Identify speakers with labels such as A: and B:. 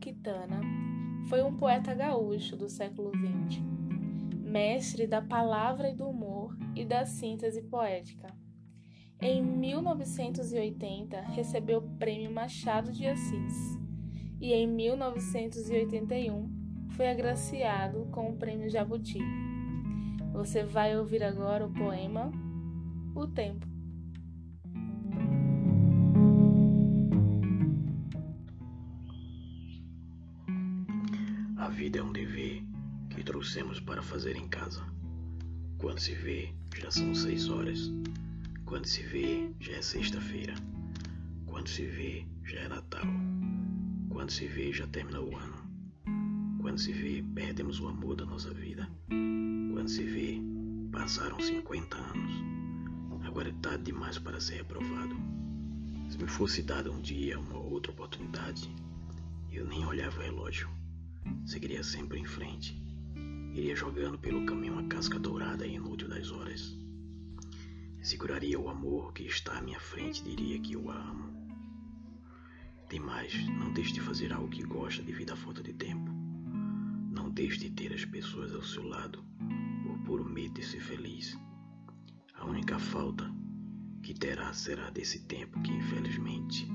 A: Quintana foi um poeta gaúcho do século XX, mestre da palavra e do humor e da síntese poética. Em 1980, recebeu o Prêmio Machado de Assis e em 1981 foi agraciado com o Prêmio Jabuti. Você vai ouvir agora o poema O Tempo.
B: Vida é um dever que trouxemos para fazer em casa. Quando se vê, já são seis horas. Quando se vê, já é sexta-feira. Quando se vê, já é Natal. Quando se vê, já termina o ano. Quando se vê, perdemos o amor da nossa vida. Quando se vê, passaram 50 anos. Agora é tarde demais para ser reprovado. Se me fosse dada um dia uma outra oportunidade, eu nem olhava o relógio. Seguiria sempre em frente. Iria jogando pelo caminho a casca dourada e inútil das horas. Seguraria o amor que está à minha frente diria que a amo. Tem mais, não deixe de fazer algo que gosta devido à falta de tempo. Não deixe de ter as pessoas ao seu lado por puro medo de ser feliz. A única falta que terá será desse tempo que infelizmente